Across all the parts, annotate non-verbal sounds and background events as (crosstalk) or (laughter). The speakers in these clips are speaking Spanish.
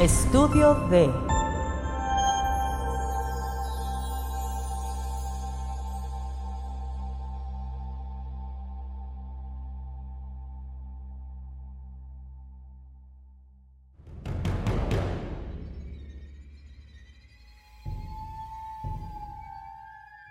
Estudio de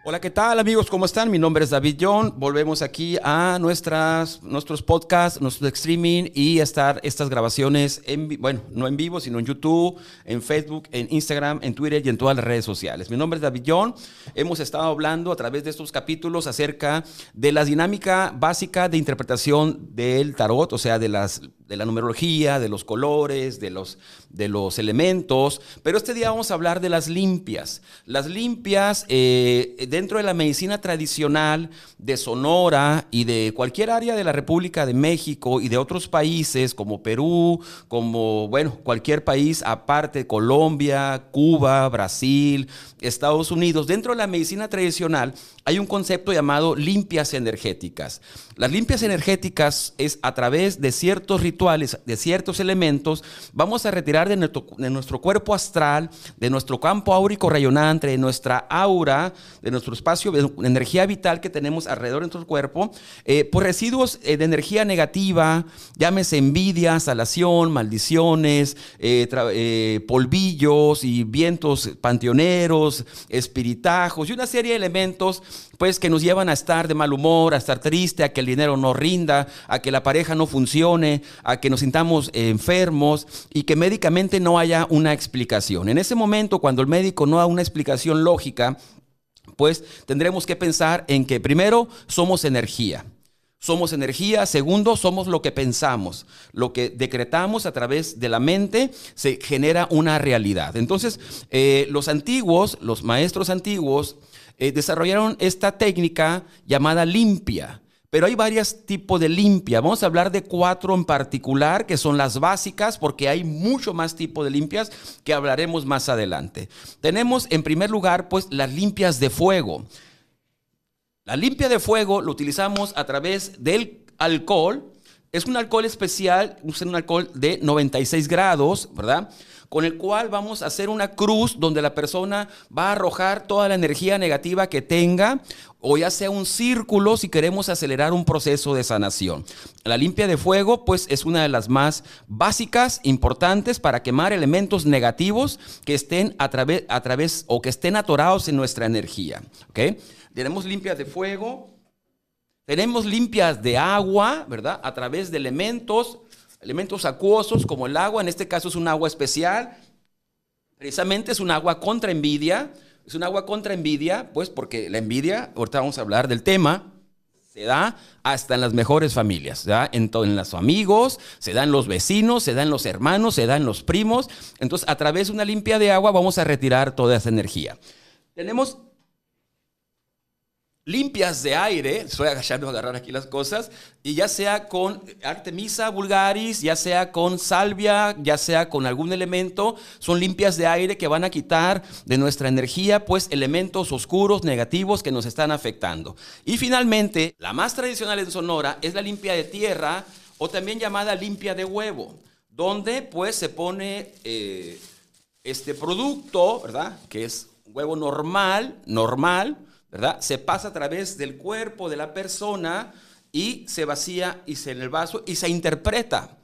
Hola, ¿qué tal amigos? ¿Cómo están? Mi nombre es David John. Volvemos aquí a nuestras, nuestros podcasts, nuestro streaming y a estar estas grabaciones, en, bueno, no en vivo, sino en YouTube, en Facebook, en Instagram, en Twitter y en todas las redes sociales. Mi nombre es David John. Hemos estado hablando a través de estos capítulos acerca de la dinámica básica de interpretación del tarot, o sea, de las de la numerología, de los colores, de los, de los elementos, pero este día vamos a hablar de las limpias. Las limpias eh, dentro de la medicina tradicional de Sonora y de cualquier área de la República de México y de otros países como Perú, como, bueno, cualquier país aparte, Colombia, Cuba, Brasil, Estados Unidos, dentro de la medicina tradicional hay un concepto llamado limpias energéticas. Las limpias energéticas es a través de ciertos rituales, de ciertos elementos, vamos a retirar de nuestro, cuerpo astral, de nuestro campo áurico rayonante, de nuestra aura, de nuestro espacio de energía vital que tenemos alrededor de nuestro cuerpo, eh, por residuos eh, de energía negativa, llámese envidia, salación, maldiciones, eh, polvillos y vientos panteoneros, espiritajos y una serie de elementos pues que nos llevan a estar de mal humor, a estar triste, a que el dinero no rinda, a que la pareja no funcione, a que nos sintamos enfermos y que médicamente no haya una explicación. En ese momento, cuando el médico no da una explicación lógica, pues tendremos que pensar en que primero somos energía. Somos energía. Segundo, somos lo que pensamos. Lo que decretamos a través de la mente se genera una realidad. Entonces, eh, los antiguos, los maestros antiguos, eh, desarrollaron esta técnica llamada limpia. Pero hay varios tipos de limpia. Vamos a hablar de cuatro en particular, que son las básicas, porque hay mucho más tipos de limpias que hablaremos más adelante. Tenemos en primer lugar, pues, las limpias de fuego. La limpia de fuego lo utilizamos a través del alcohol. Es un alcohol especial, un alcohol de 96 grados, ¿verdad? Con el cual vamos a hacer una cruz donde la persona va a arrojar toda la energía negativa que tenga o ya sea un círculo si queremos acelerar un proceso de sanación. La limpia de fuego pues es una de las más básicas, importantes para quemar elementos negativos que estén a través, o que estén atorados en nuestra energía. ¿okay? Tenemos limpias de fuego, tenemos limpias de agua, ¿verdad? A través de elementos elementos acuosos como el agua, en este caso es un agua especial, precisamente es un agua contra envidia, es un agua contra envidia, pues porque la envidia, ahorita vamos a hablar del tema, se da hasta en las mejores familias, ¿ya? En, en los amigos, se da en los vecinos, se da en los hermanos, se da en los primos. Entonces, a través de una limpia de agua vamos a retirar toda esa energía. Tenemos limpias de aire, estoy agachando a agarrar aquí las cosas, y ya sea con Artemisa vulgaris, ya sea con salvia, ya sea con algún elemento, son limpias de aire que van a quitar de nuestra energía, pues elementos oscuros, negativos que nos están afectando. Y finalmente, la más tradicional en Sonora es la limpia de tierra o también llamada limpia de huevo, donde pues se pone eh, este producto, ¿verdad? Que es huevo normal, normal, ¿verdad? Se pasa a través del cuerpo de la persona y se vacía y se en el vaso y se interpreta.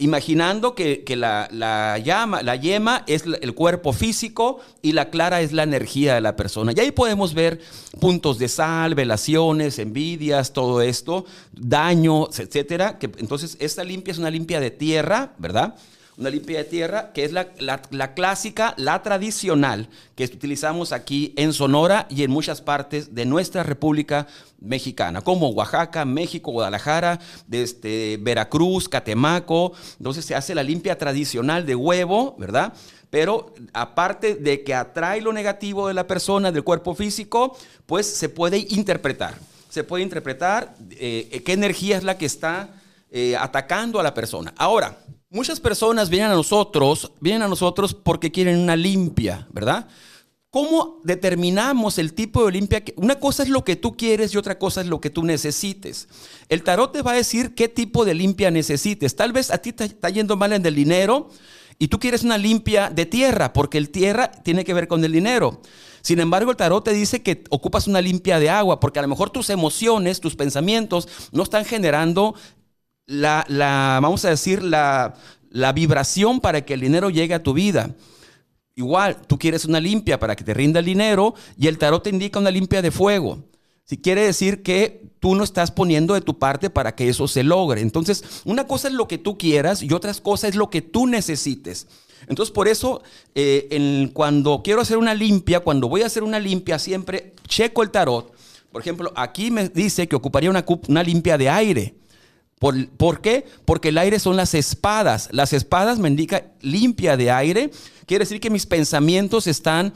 Imaginando que, la, llama, la yema es el cuerpo físico y la clara es la energía de la persona. Y ahí podemos ver puntos de sal, velaciones, envidias, todo esto, daños, etcétera. Que, entonces, esta limpia es una limpia de tierra, ¿verdad? Una limpia de tierra, que es la, clásica, la tradicional, que utilizamos aquí en Sonora y en muchas partes de nuestra República Mexicana, como Oaxaca, México, Guadalajara, desde Veracruz, Catemaco. Entonces se hace la limpia tradicional de huevo, ¿verdad? Pero aparte de que atrae lo negativo de la persona, del cuerpo físico, pues se puede interpretar. Se puede interpretar eh, qué energía es la que está eh, atacando a la persona. Ahora, Muchas personas vienen a nosotros, vienen a nosotros porque quieren una limpia, ¿verdad? ¿Cómo determinamos el tipo de limpia? Una cosa es lo que tú quieres y otra cosa es lo que tú necesites. El tarot te va a decir qué tipo de limpia necesites. Tal vez a ti te está yendo mal en el dinero Y tú quieres una limpia de tierra, porque el tierra tiene que ver con el dinero. Sin embargo, el tarot te dice que ocupas una limpia de agua, porque a lo mejor tus emociones, tus pensamientos no están generando la, la vamos a decir, la, la vibración para que el dinero llegue a tu vida. Igual, tú quieres una limpia para que te rinda el dinero y el tarot te indica una limpia de fuego. Si quiere decir que tú no estás poniendo de tu parte para que eso se logre. Entonces, una cosa es lo que tú quieras y otra cosa es lo que tú necesites. Entonces, por eso, eh, cuando quiero hacer una limpia, cuando voy a hacer una limpia, siempre checo el tarot. Por ejemplo, aquí me dice que ocuparía una, una limpia de aire. ¿Por, ¿Por, qué? Porque el aire son las espadas. Las espadas me indica limpia de aire. Quiere decir que mis pensamientos están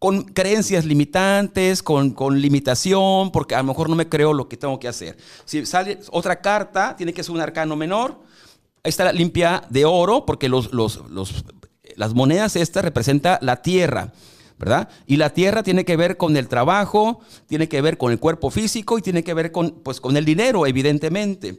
con creencias limitantes, con, limitación, porque a lo mejor no me creo lo que tengo que hacer. Si sale otra carta, tiene que ser un arcano menor. Ahí está la limpia de oro, porque los, las monedas estas representan la tierra. ¿verdad? Y la tierra tiene que ver con el trabajo, tiene que ver con el cuerpo físico y tiene que ver con, pues, con el dinero, evidentemente.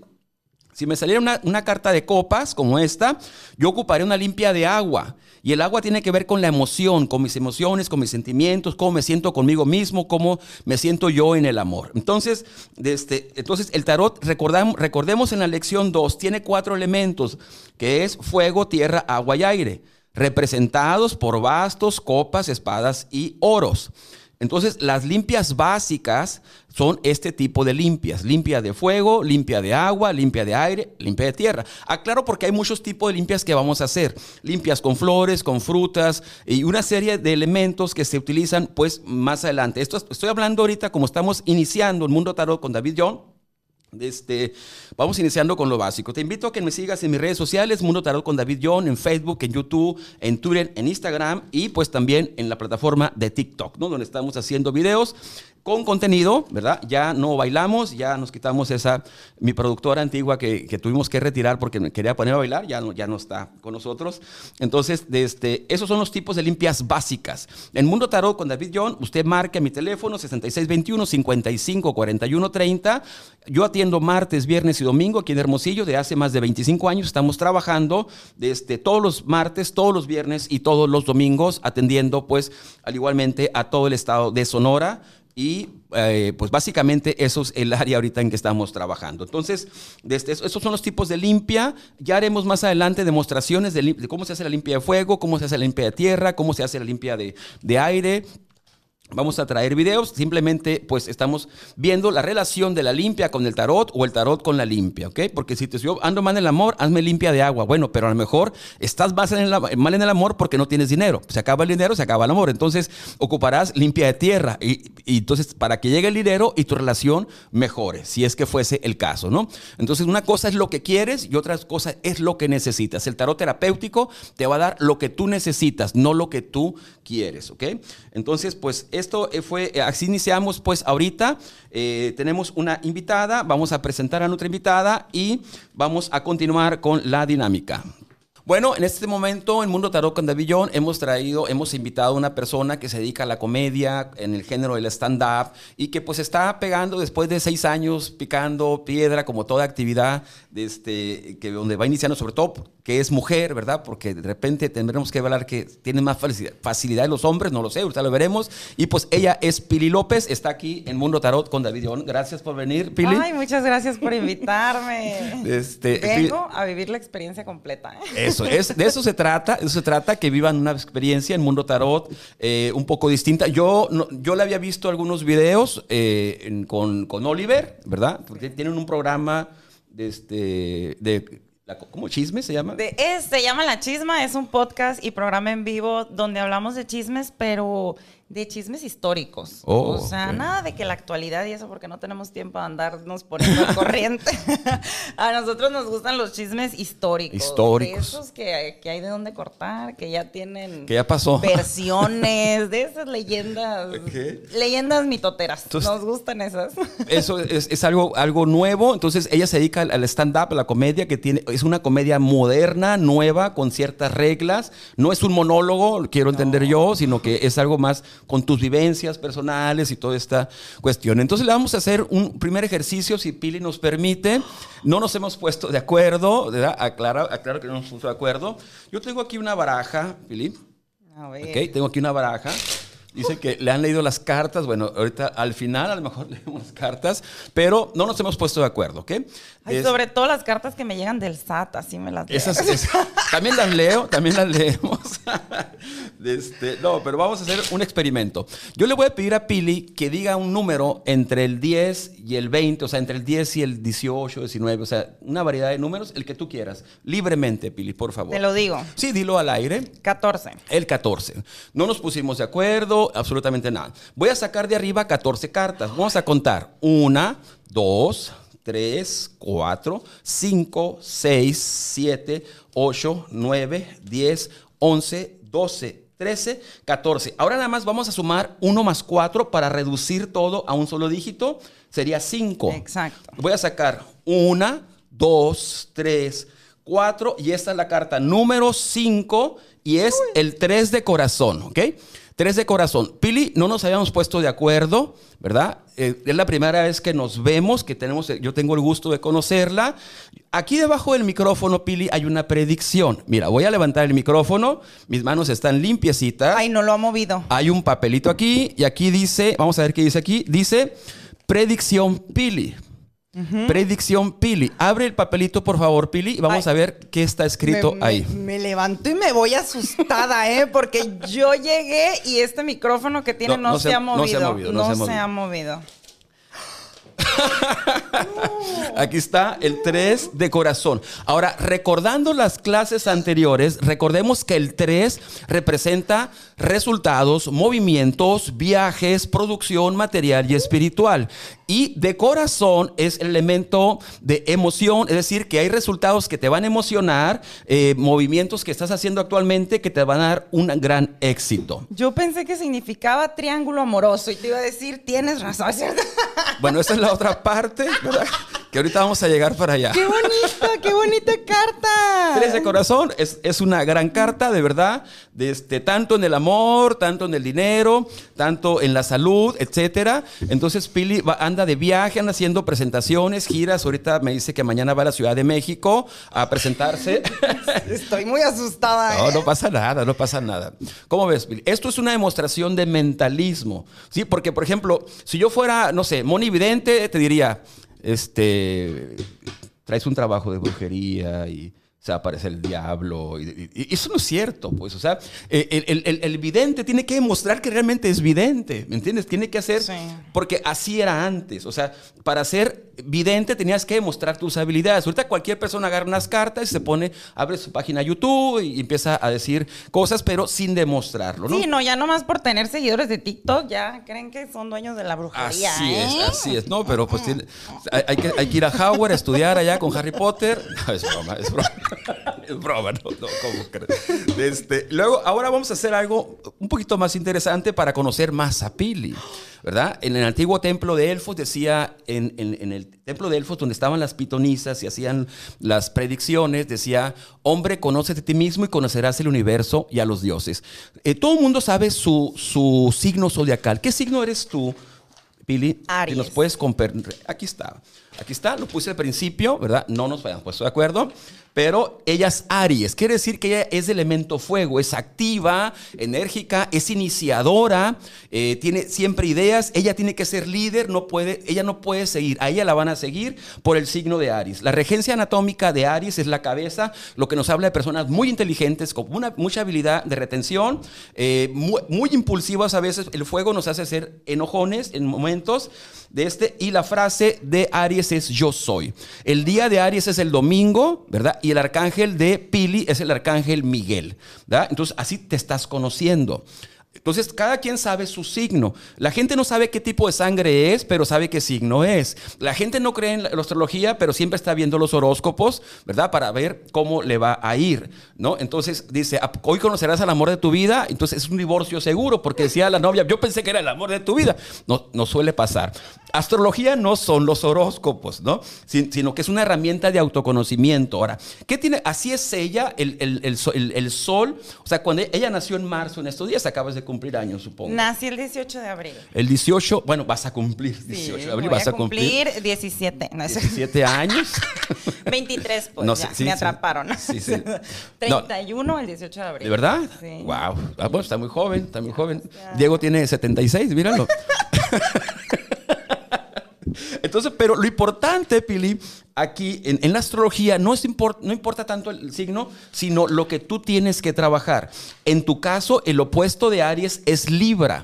Si me saliera una, una, carta de copas como esta, yo ocuparía una limpia de agua. Y el agua tiene que ver con la emoción, con mis emociones, con mis sentimientos, cómo me siento conmigo mismo, cómo me siento yo en el amor. Entonces, este, entonces el tarot, recordemos en la lección 2, tiene cuatro elementos, que es fuego, tierra, agua y aire, representados por bastos, copas, espadas y oros. Entonces, las limpias básicas son este tipo de limpias. Limpia de fuego, limpia de agua, limpia de aire, limpia de tierra. Aclaro porque hay muchos tipos de limpias que vamos a hacer. Limpias con flores, con frutas y una serie de elementos que se utilizan pues más adelante. Esto estoy hablando ahorita como estamos iniciando el mundo tarot con David John. Este, vamos iniciando con lo básico. Te invito a que me sigas en mis redes sociales, Mundo Tarot con David John, en Facebook, en YouTube, en Twitter, en Instagram y pues también en la plataforma de TikTok, ¿no? donde estamos haciendo videos con contenido, ¿verdad? Ya no bailamos, ya nos quitamos esa, mi productora antigua que, tuvimos que retirar porque me quería poner a bailar, ya no, ya no está con nosotros. Entonces, este, esos son los tipos de limpias básicas. En Mundo Tarot con David John, usted marca mi teléfono 6621 55 30. Yo atiendo martes, viernes y domingo aquí en Hermosillo, de hace más de 25 años estamos trabajando desde todos los martes, todos los viernes y todos los domingos atendiendo pues al igualmente a todo el estado de Sonora y eh, pues básicamente eso es el área ahorita en que estamos trabajando. Entonces, desde esos son los tipos de limpia. Ya haremos más adelante demostraciones de, cómo se hace la limpia de fuego, cómo se hace la limpia de tierra, cómo se hace la limpia de, de aire. Vamos a traer videos, simplemente pues estamos viendo la relación de la limpia con el tarot o el tarot con la limpia, ¿ok? Porque si te yo ando mal en el amor, hazme limpia de agua. Bueno, pero a lo mejor estás mal en, el, mal en el amor porque no tienes dinero. Se acaba el dinero, se acaba el amor. Entonces ocuparás limpia de tierra y, y entonces para que llegue el dinero y tu relación mejore, si es que fuese el caso, ¿no? Entonces una cosa es lo que quieres y otra cosa es lo que necesitas. El tarot terapéutico te va a dar lo que tú necesitas, no lo que tú quieres, ¿ok? Entonces, pues esto eh, fue, eh, así iniciamos pues ahorita. Eh, tenemos una invitada, vamos a presentar a nuestra invitada y vamos a continuar con la dinámica. Bueno, en este momento en Mundo Tarot John hemos traído, hemos invitado a una persona que se dedica a la comedia en el género del stand-up y que pues está pegando después de seis años picando piedra como toda actividad este, que donde va iniciando sobre todo que es mujer, ¿verdad? Porque de repente tendremos que hablar que tiene más facilidad los hombres, no lo sé, ahorita lo veremos. Y pues ella es Pili López, está aquí en Mundo Tarot con David John. Gracias por venir, Pili. Ay, muchas gracias por invitarme. (laughs) Este, Vengo a vivir la experiencia completa. ¿eh? Eso, es, de eso se trata, eso se trata, que vivan una experiencia en Mundo Tarot eh, un poco distinta. Yo, yo le había visto algunos videos eh, con, con, Oliver, ¿verdad? Porque tienen un programa de, este, de ¿Cómo chisme se llama? De, se llama La Chisma, es un podcast y programa en vivo donde hablamos de chismes, pero de chismes históricos. Oh, o sea, nada de que la actualidad y eso, porque no tenemos tiempo de andarnos poniendo al corriente. (laughs) a nosotros nos gustan los chismes históricos. Históricos. De esos que, que, hay de dónde cortar, que ya tienen. Que ya pasó. (laughs) Versiones, de esas leyendas. Leyendas mitoteras. nos gustan esas. (laughs) eso es, es, algo, algo nuevo. Entonces, ella se dedica al stand-up, a la comedia, que tiene, es una comedia moderna, nueva, con ciertas reglas. No es un monólogo, quiero entender yo, sino que es algo más con tus vivencias personales y toda esta cuestión. Entonces le vamos a hacer un primer ejercicio, si Pili nos permite. No nos hemos puesto de acuerdo, ¿verdad? Aclaro, aclaro que no nos hemos puesto de acuerdo. Yo tengo aquí una baraja, Pili. A ver. Ok, tengo aquí una baraja. Dice que le han leído las cartas. Bueno, ahorita al final a lo mejor (laughs) leemos las cartas, pero no nos hemos puesto de acuerdo, ¿ok? Ay, sobre todo las cartas que me llegan del SAT, así me las leo. Esas, (laughs) también las leo, también las leemos. (laughs) Este, no, pero vamos a hacer un experimento. Yo le voy a pedir a Pili que diga un número entre el 10 y el 20, o sea, entre el 10 y el 18, 19, o sea, una variedad de números, el que tú quieras. Libremente, Pili, por favor. Te lo digo. Sí, dilo al aire. 14. El 14. No nos pusimos de acuerdo, absolutamente nada. Voy a sacar de arriba 14 cartas. Vamos a contar. Una, dos, 3, 4, 5, 6, 7, 8, 9, 10, 11, 12, 13, 14. Ahora nada más vamos a sumar 1 más 4 para reducir todo a un solo dígito. Sería 5. Exacto. Voy a sacar 1, 2, 3, 4 y esta es la carta número 5 y es el 3 de corazón, ¿ok? Tres de corazón. Pili, no nos habíamos puesto de acuerdo, ¿verdad? Eh, es la primera vez que nos vemos, que tenemos, yo tengo el gusto de conocerla. Aquí debajo del micrófono, Pili, hay una predicción. Mira, voy a levantar el micrófono, mis manos están limpiecitas. Ay, no lo ha movido. Hay un papelito aquí y aquí dice, vamos a ver qué dice aquí, dice predicción Pili. Predicción Pili. Abre el papelito, por favor, Pili, y vamos a ver qué está escrito ahí. Me, levanto y me voy asustada, ¿eh? Porque yo llegué y este micrófono que tiene no, se, ha movido. No se ha movido. No, se ha movido. (laughs) Aquí está el 3 de corazón. Ahora, recordando las clases anteriores, recordemos que el 3 representa resultados, movimientos, viajes, producción material y espiritual. Y de corazón es el elemento de emoción, es decir, que hay resultados que te van a emocionar, eh, movimientos que estás haciendo actualmente que te van a dar un gran éxito. Yo pensé que significaba triángulo amoroso y te iba a decir, tienes razón, ¿cierto? Bueno, esa es la otra parte, ¿verdad? Que ahorita vamos a llegar para allá. ¡Qué bonita, qué bonita carta! Tres de corazón es, es una gran carta, de verdad, de este, tanto en el amor, tanto en el dinero, tanto en la salud, etcétera. Entonces Pili anda de viaje, anda haciendo presentaciones, giras. Ahorita me dice que mañana va a la Ciudad de México a presentarse. (laughs) Estoy muy asustada. No, ¿eh? no pasa nada, no pasa nada. ¿Cómo ves, Pili? Esto es una demostración de mentalismo, ¿sí? Porque, por ejemplo, si yo fuera, no sé, monividente, te diría este, traes un trabajo de brujería y se aparece el diablo. Y, eso no es cierto, pues. O sea, el, el, el, vidente tiene que demostrar que realmente es vidente, ¿me entiendes? Tiene que hacer, porque así era antes. O sea, para ser vidente tenías que demostrar tus habilidades. Ahorita cualquier persona agarra unas cartas y se pone, abre su página YouTube y empieza a decir cosas, pero sin demostrarlo, ¿no? Sí, no, ya nomás por tener seguidores de TikTok ya creen que son dueños de la brujería. Así es, ¿eh? así es. No, pero pues hay, que, hay, que, ir a Howard a estudiar allá con Harry Potter. (laughs) No, es broma, es broma. (laughs) es broma, no, no, ¿cómo crees? Este, luego, ahora vamos a hacer algo un poquito más interesante para conocer más a Pili. ¿verdad? En el antiguo templo de Elfos decía, en, el templo de Elfos donde estaban las pitonisas y hacían las predicciones, decía, hombre, conoce de ti mismo y conocerás el universo y a los dioses. Eh, todo el mundo sabe su, su signo zodiacal. ¿Qué signo eres tú? Pili, Aries. nos puedes Aquí está. Aquí está, lo puse al principio, ¿verdad? No nos habíamos puesto de acuerdo. Pero ella es Aries, quiere decir que ella es de elemento fuego, es activa, enérgica, es iniciadora, eh, tiene siempre ideas, ella tiene que ser líder, no puede, ella no puede seguir, a ella la van a seguir por el signo de Aries. La regencia anatómica de Aries es la cabeza, lo que nos habla de personas muy inteligentes, con mucha habilidad de retención, eh, muy, muy impulsivas a veces, el fuego nos hace ser enojones en momentos de este, y la frase de Aries es yo soy. El día de Aries es el domingo, ¿verdad? Y el arcángel de Pili es el arcángel Miguel. Entonces, así te estás conociendo. Entonces, cada quien sabe su signo. La gente no sabe qué tipo de sangre es, pero sabe qué signo es. La gente no cree en la astrología, pero siempre está viendo los horóscopos, ¿verdad? Para ver cómo le va a ir, ¿no? Entonces dice, ah, hoy conocerás al amor de tu vida, entonces es un divorcio seguro, porque decía la novia, yo pensé que era el amor de tu vida. No, no suele pasar. Astrología no son los horóscopos, ¿no? sino que es una herramienta de autoconocimiento. Ahora, ¿qué tiene? Así es ella, el, el, el, el sol. O sea, cuando ella nació en marzo, en estos días, acabas de de cumplir años, supongo. Nací el 18 de abril. El 18, bueno, vas a cumplir 18 de abril, vas a cumplir. 17. 17 años. (laughs) 23, pues, no, ya, me atraparon. Sí, sí. (laughs) 31 el 18 de abril. ¿De verdad? Sí. Wow. Ah, bueno, está muy joven, está muy joven. Diego tiene 76, míralo. (laughs) Entonces, pero lo importante, Pili, aquí en, la astrología no, es no importa tanto el signo, sino lo que tú tienes que trabajar. En tu caso, el opuesto de Aries es Libra.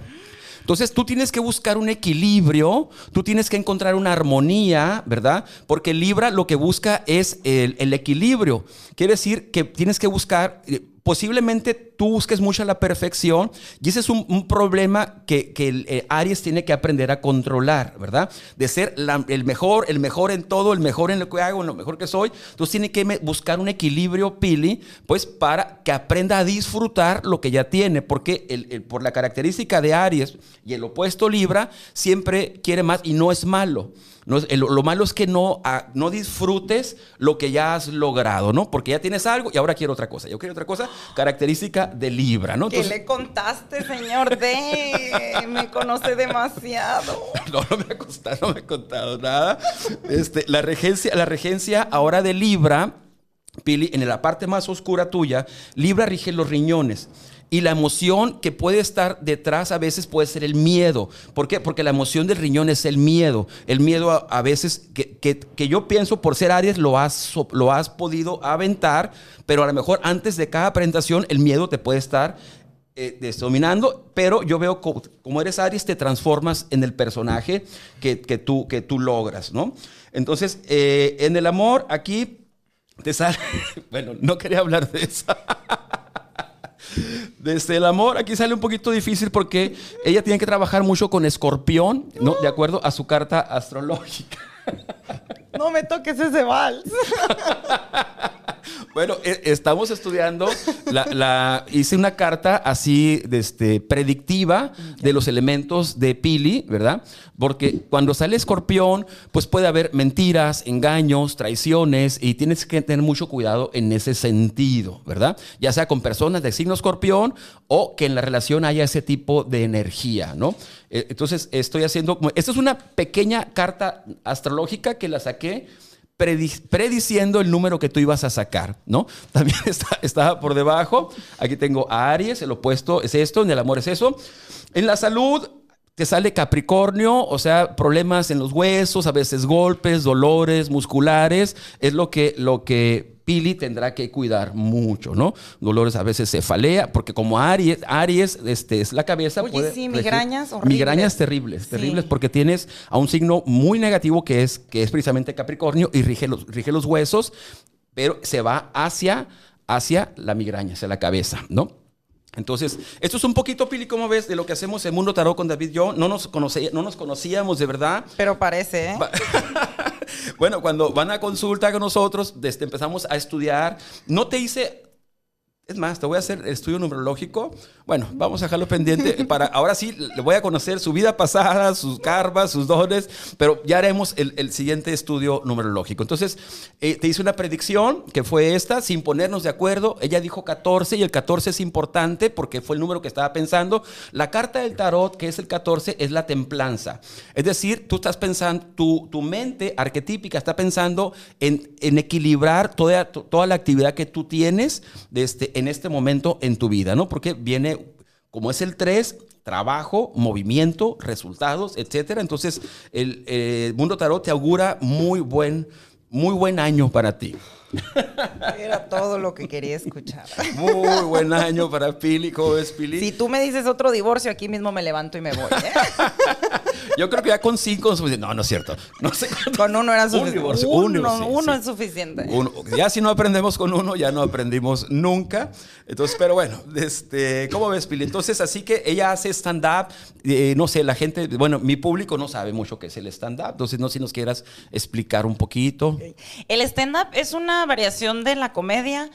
Entonces tú tienes que buscar un equilibrio, tú tienes que encontrar una armonía, ¿verdad? Porque Libra lo que busca es el, equilibrio. Quiere decir que tienes que buscar eh, posiblemente tú busques mucho la perfección y ese es un, problema que, eh, Aries tiene que aprender a controlar, ¿verdad? De ser el mejor, el mejor en todo, el mejor en lo que hago, en lo mejor que soy. Entonces tiene que buscar un equilibrio, Pili, pues para que aprenda a disfrutar lo que ya tiene, porque el, por la característica de Aries y el opuesto Libra, siempre quiere más y no es malo lo malo es que no, ah, no disfrutes lo que ya has logrado, ¿no? Porque ya tienes algo y ahora quiero otra cosa. Yo quiero otra cosa, característica de Libra, ¿no? ¿Qué le contaste, señor D? (laughs) me conoce demasiado. No, no me ha contado, no me ha contado nada. Este, la, regencia, la regencia ahora de Libra, Pili, en la parte más oscura tuya, Libra rige los riñones. Y la emoción que puede estar detrás a veces puede ser el miedo. ¿Por qué? Porque la emoción del riñón es el miedo. El miedo a, veces que, yo pienso por ser Aries lo has, lo has podido aventar, pero a lo mejor antes de cada presentación el miedo te puede estar eh, dominando, pero yo veo como, eres Aries te transformas en el personaje que, tú, que tú logras, ¿no? Entonces, eh, en el amor aquí te sale, (laughs) bueno, no quería hablar de eso. (laughs) Desde el amor, aquí sale un poquito difícil porque ella tiene que trabajar mucho con escorpión, ¿no? De acuerdo a su carta astrológica. No me toques ese vals. (laughs) Bueno, e, estamos estudiando, la, hice una carta así este, predictiva de los elementos de Pili, ¿verdad? Porque cuando sale escorpión, pues puede haber mentiras, engaños, traiciones y tienes que tener mucho cuidado en ese sentido, ¿verdad? Ya sea con personas de signo escorpión o que en la relación haya ese tipo de energía, ¿no? E, entonces estoy haciendo, esta es una pequeña carta astrológica que la saqué prediciendo el número que tú ibas a sacar, ¿no? (laughs) También está, por debajo. Aquí tengo a Aries, el opuesto es esto, en el amor es eso. En la salud te sale Capricornio, o sea, problemas en los huesos, a veces golpes, dolores musculares, es lo que, lo que Pili tendrá que cuidar mucho, ¿no? Dolores a veces cefalea, porque como Aries, Aries este, es la cabeza. Oye, sí, migrañas horribles. Migrañas terribles, terribles, porque tienes a un signo muy negativo que es, que es precisamente Capricornio y rige los, rige los huesos, pero se va hacia, hacia la migraña, hacia la cabeza, ¿no? Entonces, esto es un poquito, Pili, como ves, de lo que hacemos en Mundo Tarot con David y yo. No nos, no nos conocíamos de verdad. Pero parece, ¿eh? (laughs) bueno, cuando van a consulta con nosotros, desde empezamos a estudiar. No te hice es más, te voy a hacer el estudio numerológico. Bueno, vamos a dejarlo pendiente. Para, ahora sí, le voy a conocer su vida pasada, sus karmas, sus dones, pero ya haremos el, siguiente estudio numerológico. Entonces, eh, te hice una predicción que fue esta, sin ponernos de acuerdo. Ella dijo 14 y el 14 es importante porque fue el número que estaba pensando. La carta del tarot, que es el 14, es la templanza. Es decir, tú estás pensando, tu, tu mente arquetípica está pensando en, en equilibrar toda, toda la actividad que tú tienes de este, en este momento en tu vida, ¿no? Porque viene, como es el 3, trabajo, movimiento, resultados, etcétera. Entonces, el, el mundo tarot te augura muy buen, muy buen año para ti. Era todo lo que quería escuchar. Muy buen año para Pili. ¿Cómo ves, Pili? Si tú me dices otro divorcio, aquí mismo me levanto y me voy. ¿eh? (laughs) Yo creo que ya con cinco No, no es cierto. No sé con uno era suficiente. Un divorcio. Uno, uno, es suficiente. ya si no aprendemos con uno, ya no aprendimos nunca. Entonces, pero bueno, este, ¿cómo ves, Pili? Entonces, así que ella hace stand-up. Eh, no sé, la gente, bueno, mi público no sabe mucho qué es el stand-up. Entonces, no sé si nos quieras explicar un poquito. El stand-up es una variación de la comedia,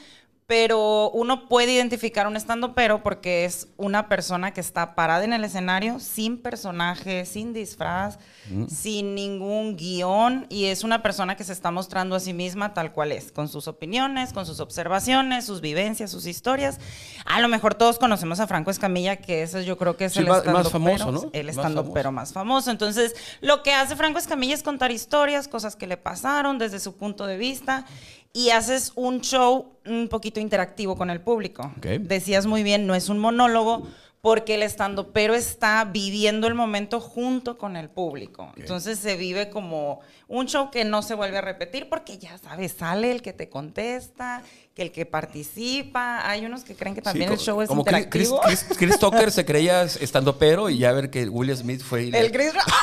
pero uno puede identificar un estando pero porque es una persona que está parada en el escenario sin personaje, sin disfraz, mm. sin ningún guion y es una persona que se está mostrando a sí misma tal cual es, con sus opiniones, con sus observaciones, sus vivencias, sus historias. A lo mejor todos conocemos a Franco Escamilla, que ese yo creo que es el más, más famoso, ¿no? El estando pero más famoso. Entonces, lo que hace Franco Escamilla es contar historias, cosas que le pasaron desde su punto de vista y haces un show un poquito interactivo con el público. Decías muy bien, no es un monólogo porque el estando pero está viviendo el momento junto con el público. Entonces se vive como un show que no se vuelve a repetir porque ya sabes, sale el que te contesta, que el que participa. Hay unos que creen que también el show es como interactivo. Chris, Chris, Tucker se creía estando pero y ya ver que Will Smith fue... El, Chris Rock.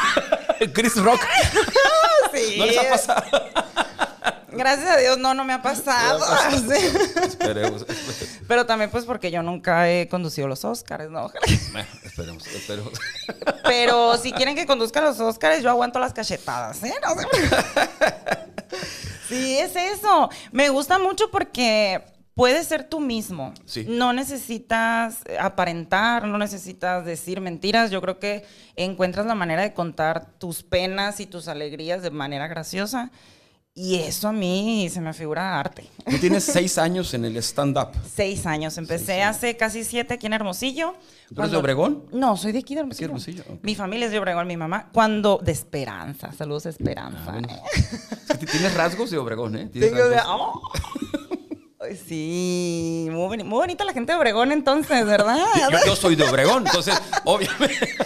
el (laughs) Chris Rock. (laughs) sí. ¿No les ha pasado? Gracias a Dios, no, no me ha pasado. (laughs) esperemos, Pero también pues porque yo nunca he conducido los Oscars, ¿no? (laughs) esperemos, esperemos. Pero si quieren que conduzca los Oscars, yo aguanto las cachetadas, ¿eh? No. (laughs) Sí, es eso. Me gusta mucho porque puedes ser tú mismo. Sí. No necesitas aparentar, no necesitas decir mentiras. Yo creo que encuentras la manera de contar tus penas y tus alegrías de manera graciosa. Y eso a mí se me figura arte. Tú tienes (laughs) seis años en el stand-up. Seis años. Empecé hace casi siete aquí en Hermosillo. ¿Tú eres de Obregón? No, soy de aquí de Hermosillo. Mi familia es de Obregón, mi mamá. Cuando... De Esperanza. Saludos, Esperanza. Ah, tienes rasgos de Obregón, ¿eh? Tengo de... Oh. Sí, muy, bonita la gente de Obregón entonces, ¿verdad? (laughs) Yo, soy de Obregón, entonces, (laughs) obviamente.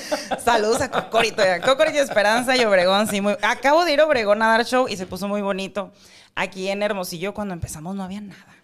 Saludos a Cocorito, Cocorito Esperanza y Obregón, sí. Muy... Acabo de ir a Obregón a dar show y se puso muy bonito. Aquí en Hermosillo cuando empezamos no había nada.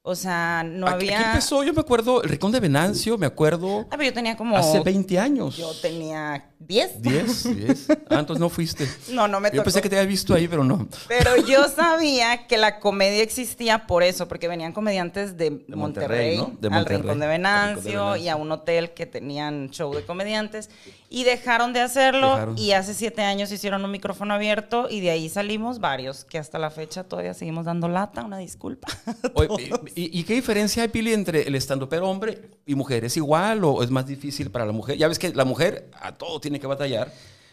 O sea, no había. Aquí empezó, yo me acuerdo, el Ricón de Venancio, me acuerdo. Ah, pero yo tenía como. Hace 20 años. Yo tenía 10. 10, 10. Ah, entonces no fuiste. No, no me tocó. Yo pensé que te había visto ahí, pero no. Pero yo sabía que la comedia existía por eso, porque venían comediantes de, Monterrey, ¿no? de Monterrey, al Rincón de Venancio y a un hotel que tenían show de comediantes. Y dejaron de hacerlo y hace siete años hicieron un micrófono abierto y de ahí salimos varios, que hasta la fecha todavía seguimos dando lata, una disculpa. (laughs) ¿y, qué diferencia hay, Pili, entre el pero hombre y mujer? ¿Es igual o es más difícil para la mujer? Ya ves que la mujer a todo tiene que batallar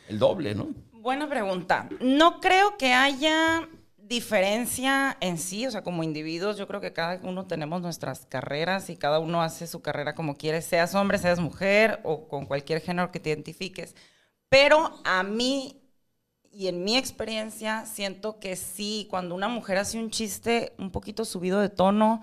el doble, ¿no? Buena pregunta. No creo que haya diferencia en sí, o sea, como individuos, yo creo que cada uno tenemos nuestras carreras y cada uno hace su carrera como quiere, seas hombre, seas mujer o con cualquier género que te identifiques. Pero a mí y en mi experiencia siento que sí, cuando una mujer hace un chiste un poquito subido de tono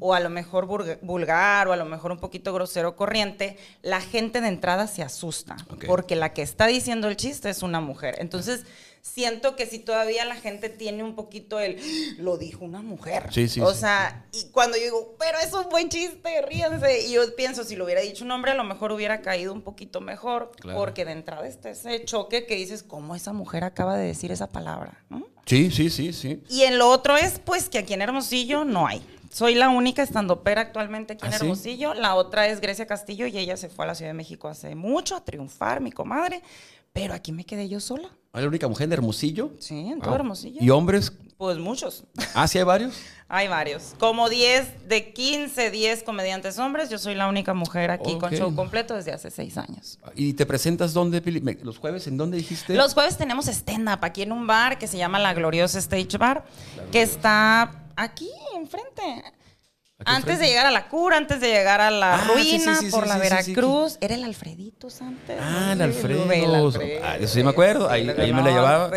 o a lo mejor vulgar o a lo mejor un poquito grosero corriente, la gente de entrada se asusta porque la que está diciendo el chiste es una mujer. Entonces siento que si todavía la gente tiene un poquito el, lo dijo una mujer. Sí, sí. O sea, y cuando yo digo, pero es un buen chiste, ríense. Y yo pienso, si lo hubiera dicho un hombre, a lo mejor hubiera caído un poquito mejor. Porque de entrada está ese choque que dices, ¿cómo esa mujer acaba de decir esa palabra? Sí, sí, sí, sí. Y en lo otro es, pues, que aquí en Hermosillo no hay. Soy la única estando pera actualmente aquí en ¿Ah, Hermosillo. La otra es Grecia Castillo y ella se fue a la Ciudad de México hace mucho a triunfar, mi comadre. Pero aquí me quedé yo sola. ¿Es la única mujer de Hermosillo? Sí, en todo Hermosillo. ¿Y hombres? Pues muchos. ¿Ah, sí hay varios? (laughs) hay varios. Como 10, de 15, 10 comediantes hombres. Yo soy la única mujer aquí con show completo desde hace 6 años. ¿Y te presentas dónde, ¿Los jueves en dónde dijiste? Los jueves tenemos stand-up aquí en un bar que se llama La Gloriosa Stage Bar, que está aquí enfrente antes de llegar a la cura, antes de llegar a la ah, ruina, por la Veracruz, era el Alfredito antes. Ah, el Alfredo. Ah, eso sí me acuerdo, ahí, me la llevaba.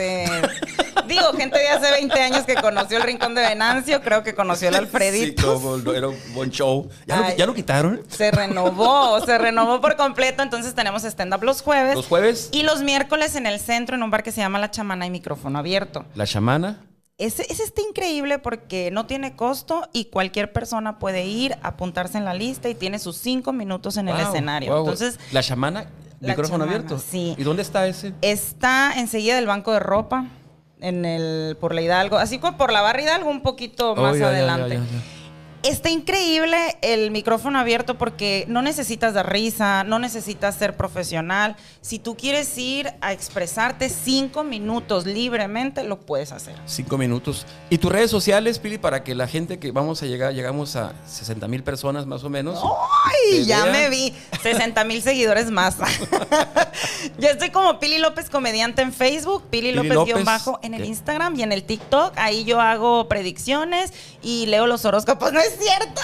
Digo, gente de hace 20 años que conoció el Rincón de Venancio, creo que conoció el Alfredito. Sí, era un buen show. ¿Ya, lo, quitaron? Se renovó, se renovó por completo, entonces tenemos stand-up los jueves. ¿Los jueves? Y los miércoles en el centro, en un bar que se llama La Chamana y micrófono abierto. ¿La Chamana? Ese, está increíble porque no tiene costo y cualquier persona puede ir, apuntarse en la lista y tiene sus cinco minutos en el escenario. Entonces, la chamana, micrófono abierto. Sí. ¿Y dónde está ese? Está enseguida del banco de ropa, en el por la Hidalgo, así como por la barra Hidalgo un poquito oh, más adelante. Está increíble el micrófono abierto porque no necesitas dar risa, no necesitas ser profesional. Si tú quieres ir a expresarte cinco minutos libremente, lo puedes hacer. Cinco minutos. ¿Y tus redes sociales, Pili, para que la gente que vamos a llegar, llegamos a 60 mil personas más o menos? ¡Ay! Ya me vi. 60 mil seguidores más. (laughs) Yo estoy como Pili López Comediante en Facebook, Pili, López-bajo en el Instagram y en el TikTok. Ahí yo hago predicciones y leo los horóscopos. (laughs) No es cierto.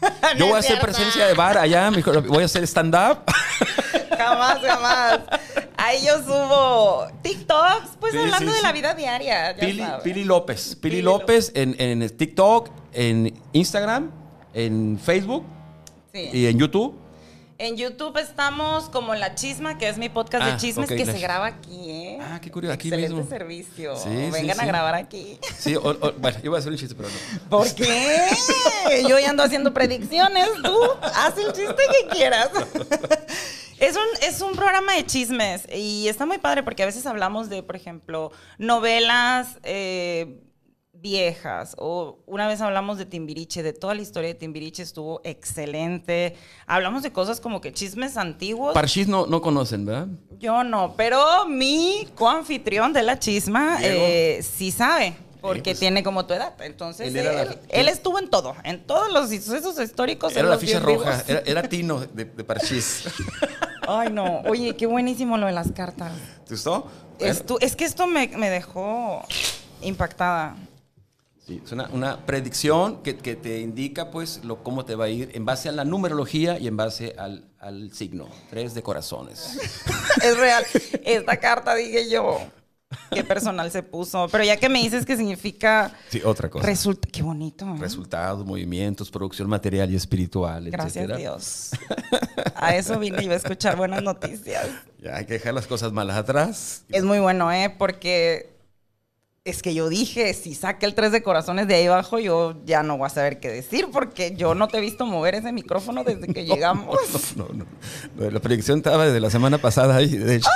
(laughs) Yo voy a hacer presencia de bar allá, voy a hacer stand-up. (laughs) Jamás, jamás. Ahí yo subo TikToks, pues hablando de la vida diaria. Pili, López. Pili, López, En, en, TikTok, en Instagram, en Facebook y en YouTube. En YouTube estamos como La Chisma, que es mi podcast de ah, chismes que se graba aquí, ¿eh? Ah, qué curioso, aquí Excelente mismo. servicio. Vengan a grabar aquí. Sí, bueno, yo voy a hacer un chiste, pero no. ¿Por qué? yo ya ando haciendo predicciones, tú haz el chiste que quieras. Es un, es un programa de chismes y está muy padre porque a veces hablamos de, por ejemplo, novelas, eh, viejas. O una vez hablamos de Timbiriche, de toda la historia de Timbiriche estuvo excelente. Hablamos de cosas como que chismes antiguos. Parchis no, no conocen, ¿verdad? Yo no, pero mi coanfitrión de la chisma eh, sí sabe. Porque pues, tiene como tu edad. Entonces, él, estuvo en todo, en todos los sucesos históricos. Era la ficha roja, era, Tino de, de Parchís. (laughs) Ay, no. Oye, qué buenísimo lo de las cartas. ¿Te gustó? es que esto me, me dejó impactada. Sí, es una, predicción que, te indica pues lo, cómo te va a ir en base a la numerología y en base al, signo. Tres de corazones. (laughs) es real. Esta carta dije yo. Qué personal se puso. Pero ya que me dices que significa. Sí, otra cosa. Resulta. Qué bonito. ¿eh? Resultados, movimientos, producción material y espiritual. Gracias a Dios. (laughs) A eso vine y iba a escuchar buenas noticias. Ya hay que dejar las cosas malas atrás. Es muy bueno, ¿eh? Porque es que yo dije, si saca el tres de corazones de ahí abajo, yo ya no voy a saber qué decir, porque yo no te he visto mover ese micrófono desde que (laughs) llegamos. No, no, no. La proyección estaba desde la semana pasada ahí, de hecho.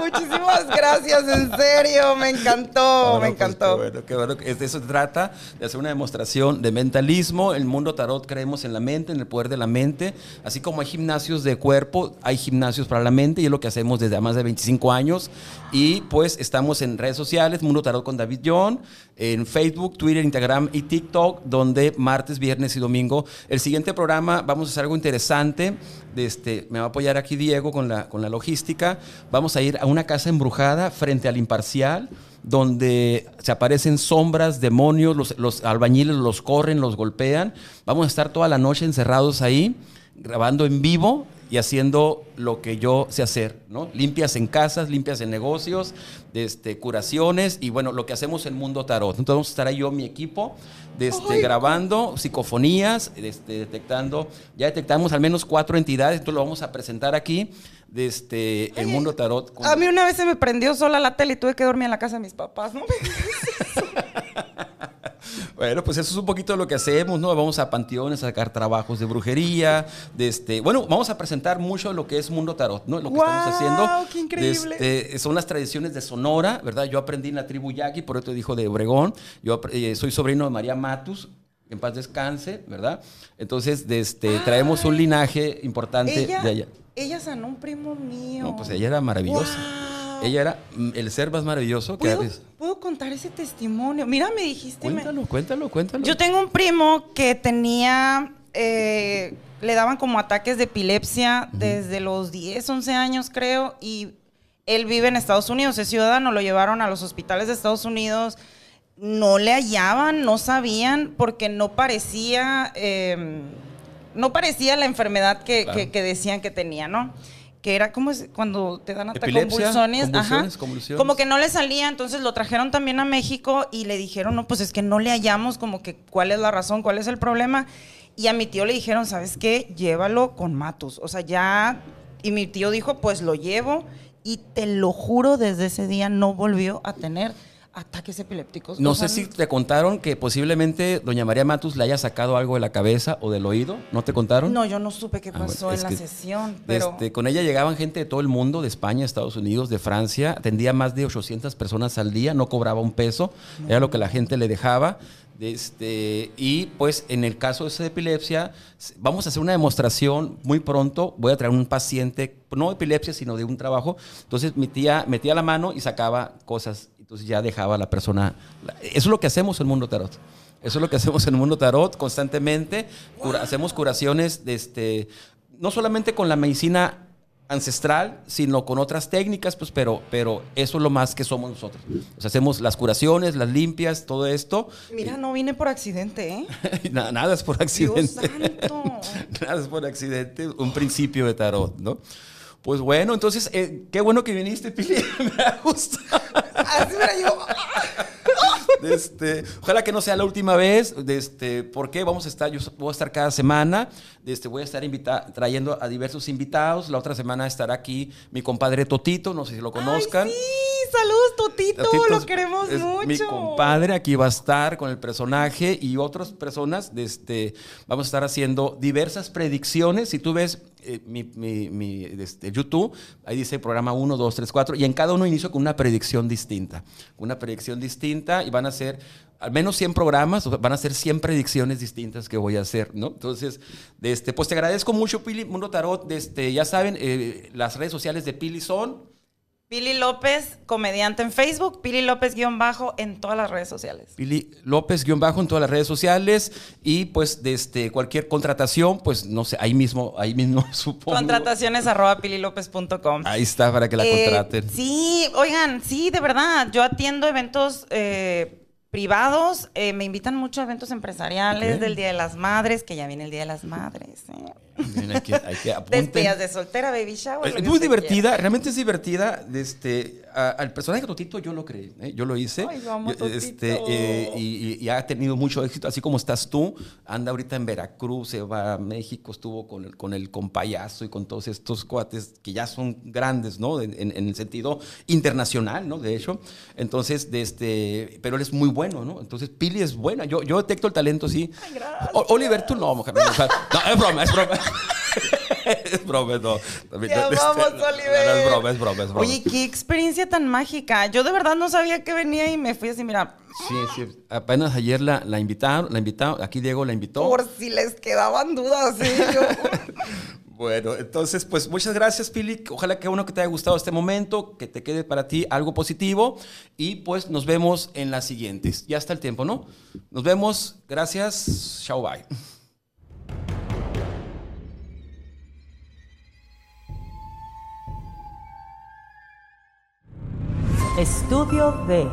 muchísimas gracias, en serio, me encantó, me pues, encantó. bueno, qué bueno. De eso se trata, de hacer una demostración de mentalismo. El mundo tarot creemos en la mente, en el poder de la mente. Así como hay gimnasios de cuerpo, hay gimnasios para la mente, y es lo que hacemos desde más de 25 años. Y pues estamos en redes sociales, Mundo Tarot con David John, en Facebook, Twitter, Instagram y TikTok, donde martes, viernes y domingo. El siguiente programa vamos a hacer algo interesante. Este, me va a apoyar aquí Diego con la, con la logística. Vamos a ir a una casa embrujada frente al imparcial donde se aparecen sombras, demonios, los, los, albañiles los corren, los golpean. Vamos a estar toda la noche encerrados ahí, grabando en vivo y haciendo lo que yo sé hacer, ¿no? Limpias en casas, limpias en negocios, este, curaciones y bueno, lo que hacemos en Mundo Tarot. Entonces vamos a estar ahí yo, mi equipo, este, grabando psicofonías, este, detectando, ya detectamos al menos cuatro entidades, entonces lo vamos a presentar aquí desde el Mundo Tarot. A mí una vez se me prendió sola la tele y tuve que dormir en la casa de mis papás, ¿no? (laughs) (laughs) Bueno, pues eso es un poquito lo que hacemos, ¿no? Vamos a panteones a sacar trabajos de brujería, de este, bueno, vamos a presentar mucho lo que es Mundo Tarot, ¿no? Lo que estamos haciendo. ¡Qué increíble! Este, son las tradiciones de Sonora, ¿verdad? Yo aprendí en la tribu Yaqui, por eso dijo de Obregón. Yo eh, soy sobrino de María Matus, en paz descanse, ¿verdad? Entonces, este, traemos un linaje importante de allá. Ella sanó un primo mío. No, pues ella era maravillosa. Ella era mm, el ser más maravilloso que ¿Puedo, ¿Puedo contar ese testimonio? Mira, me dijiste. Cuéntalo, cuéntalo, cuéntalo. Yo tengo un primo que tenía. Eh, le daban como ataques de epilepsia desde los 10, 11 años, creo. Y él vive en Estados Unidos, es ciudadano. Lo llevaron a los hospitales de Estados Unidos. No le hallaban, no sabían, porque no parecía. Em, no parecía la enfermedad que, que decían que tenía, ¿no? Que era como cuando te dan ataques convulsiones, ajá, como que no le salía, entonces lo trajeron también a México y le dijeron, no, pues es que no le hallamos como que cuál es la razón, cuál es el problema. Y a mi tío le dijeron, ¿sabes qué? Llévalo con Matus. O sea, ya... Y mi tío dijo, pues lo llevo. Y te lo juro, desde ese día no volvió a tener ataques epilépticos. No sé si te contaron que posiblemente doña María Matus le haya sacado algo de la cabeza o del oído. ¿No te contaron? No, yo no supe qué ah, pasó en la sesión. Pero... Este, con ella llegaban gente de todo el mundo, de España, Estados Unidos, de Francia. Atendía más de 800 personas al día, no cobraba un peso. Era lo que la gente le dejaba. Este, y pues en el caso de esa epilepsia, vamos a hacer una demostración muy pronto. Voy a traer un paciente, no de epilepsia, sino de un trabajo. Entonces mi tía metía la mano y sacaba cosas. Entonces ya dejaba a la persona. Eso es lo que hacemos en el mundo tarot. Eso es lo que hacemos en el mundo tarot constantemente. hacemos curaciones de este, no solamente con la medicina ancestral, sino con otras técnicas, pues, pero, pero eso es lo más que somos nosotros. hacemos las curaciones, las limpias, todo esto. Mira, no vine por accidente, ¿eh? (laughs) nada, nada, es por accidente. Dios santo. (laughs) nada es por accidente, un principio de tarot, ¿no? Pues bueno, entonces, eh, qué bueno que viniste, Pili. (laughs) Me ha gustado. Así me yo. Este, ojalá que no sea la última vez. Este, porque vamos a estar, yo voy a estar cada semana. Este, voy a estar trayendo a diversos invitados. La otra semana estará aquí mi compadre Totito, no sé si lo conozcan. sí, saludos Totito, lo queremos mucho. Mi compadre aquí va a estar con el personaje y otras personas. Este, vamos a estar haciendo diversas predicciones. Si tú ves eh, mi, mi, este, YouTube, ahí dice programa 1, 2, 3, 4, y en cada uno inicio con una predicción distinta. Una predicción distinta y van a ser al menos 100 programas, van a ser 100 predicciones distintas que voy a hacer, ¿no? Entonces, este, pues te agradezco mucho, Pili, Mundo Tarot. Este, ya saben, eh, las redes sociales de Pili son Pili López, comediante en Facebook, Pili López guion bajo en todas las redes sociales. Pili López guion bajo en todas las redes sociales y pues desde cualquier contratación, pues no sé, ahí mismo, ahí mismo (laughs) supongo. Contrataciones arroba pililopez.com. Ahí está para que la eh, contraten. Sí, oigan, sí, de verdad, yo atiendo eventos eh, privados, eh, me invitan mucho a eventos empresariales del Día de las Madres, que ya viene el Día de las Madres. Hay que, hay de soltera, baby shower. Es muy divertida, realmente es divertida. Este, al personaje Totito yo lo creí, ¿eh? yo lo hice. Ay, vamos, este, eh, y, ha tenido mucho éxito, así como estás tú. Anda ahorita en Veracruz, se va a México, estuvo con el, con el compayazo y con todos estos cuates que ya son grandes, ¿no? En, el sentido internacional, ¿no? De hecho. Entonces, de este, pero él es muy bueno, ¿no? Entonces, Pili es buena. Yo, yo detecto el talento, sí. Ay, gracias. Oliver, tú no, mujer. No, es broma, es broma. Es broma, no. Te amamos, Oliver. No, es broma, es broma, es broma. Oye, qué experiencia tan mágica. Yo de verdad no sabía que venía y me fui así, mira. Sí, sí. Apenas ayer la, la invitaron, la invitaron, aquí Diego la invitó. Por si les quedaban dudas, ¿eh? (laughs) Bueno, entonces, pues muchas gracias, Pili. Ojalá que uno que te haya gustado este momento, que te quede para ti algo positivo. Y pues nos vemos en las siguientes. Ya está el tiempo, ¿no? Nos vemos. Gracias. Chao, bye. Estudio de